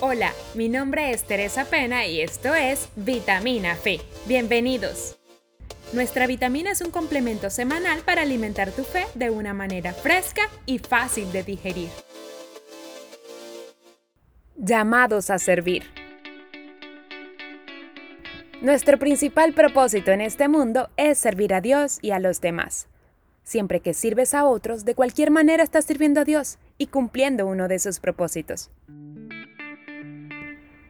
Hola, mi nombre es Teresa Pena y esto es Vitamina Fe. Bienvenidos. Nuestra vitamina es un complemento semanal para alimentar tu fe de una manera fresca y fácil de digerir. Llamados a servir. Nuestro principal propósito en este mundo es servir a Dios y a los demás. Siempre que sirves a otros, de cualquier manera estás sirviendo a Dios y cumpliendo uno de sus propósitos.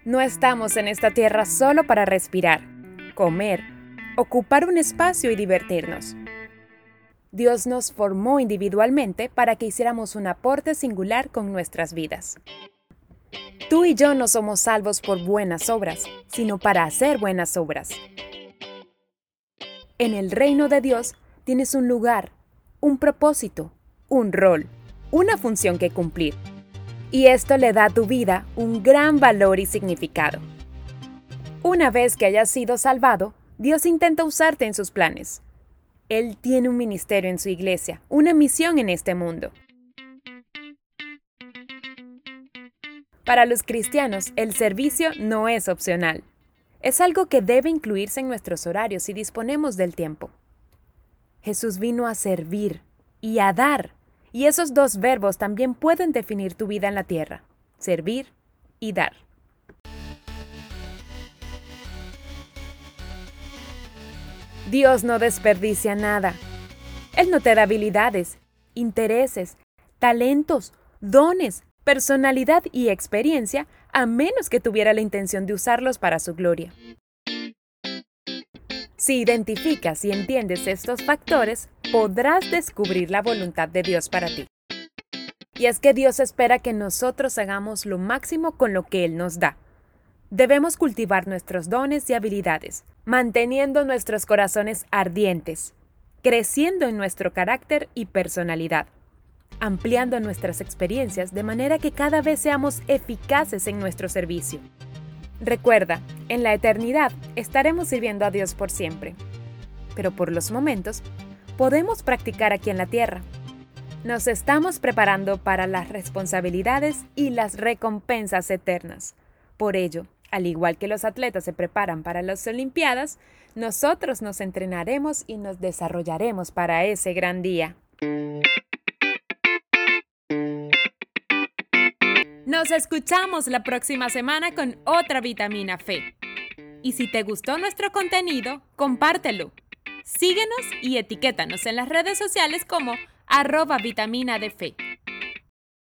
No estamos en esta tierra solo para respirar, comer, ocupar un espacio y divertirnos. Dios nos formó individualmente para que hiciéramos un aporte singular con nuestras vidas. Tú y yo no somos salvos por buenas obras, sino para hacer buenas obras. En el reino de Dios tienes un lugar, un propósito, un rol, una función que cumplir y esto le da a tu vida un gran valor y significado. Una vez que hayas sido salvado, Dios intenta usarte en sus planes. Él tiene un ministerio en su iglesia, una misión en este mundo. Para los cristianos, el servicio no es opcional. Es algo que debe incluirse en nuestros horarios si disponemos del tiempo. Jesús vino a servir y a dar y esos dos verbos también pueden definir tu vida en la tierra, servir y dar. Dios no desperdicia nada. Él no te da habilidades, intereses, talentos, dones, personalidad y experiencia a menos que tuviera la intención de usarlos para su gloria. Si identificas y entiendes estos factores, podrás descubrir la voluntad de Dios para ti. Y es que Dios espera que nosotros hagamos lo máximo con lo que Él nos da. Debemos cultivar nuestros dones y habilidades, manteniendo nuestros corazones ardientes, creciendo en nuestro carácter y personalidad, ampliando nuestras experiencias de manera que cada vez seamos eficaces en nuestro servicio. Recuerda, en la eternidad estaremos sirviendo a Dios por siempre. Pero por los momentos, podemos practicar aquí en la tierra. Nos estamos preparando para las responsabilidades y las recompensas eternas. Por ello, al igual que los atletas se preparan para las Olimpiadas, nosotros nos entrenaremos y nos desarrollaremos para ese gran día. Nos escuchamos la próxima semana con otra vitamina fe. Y si te gustó nuestro contenido, compártelo. Síguenos y etiquétanos en las redes sociales como arroba vitamina de fe.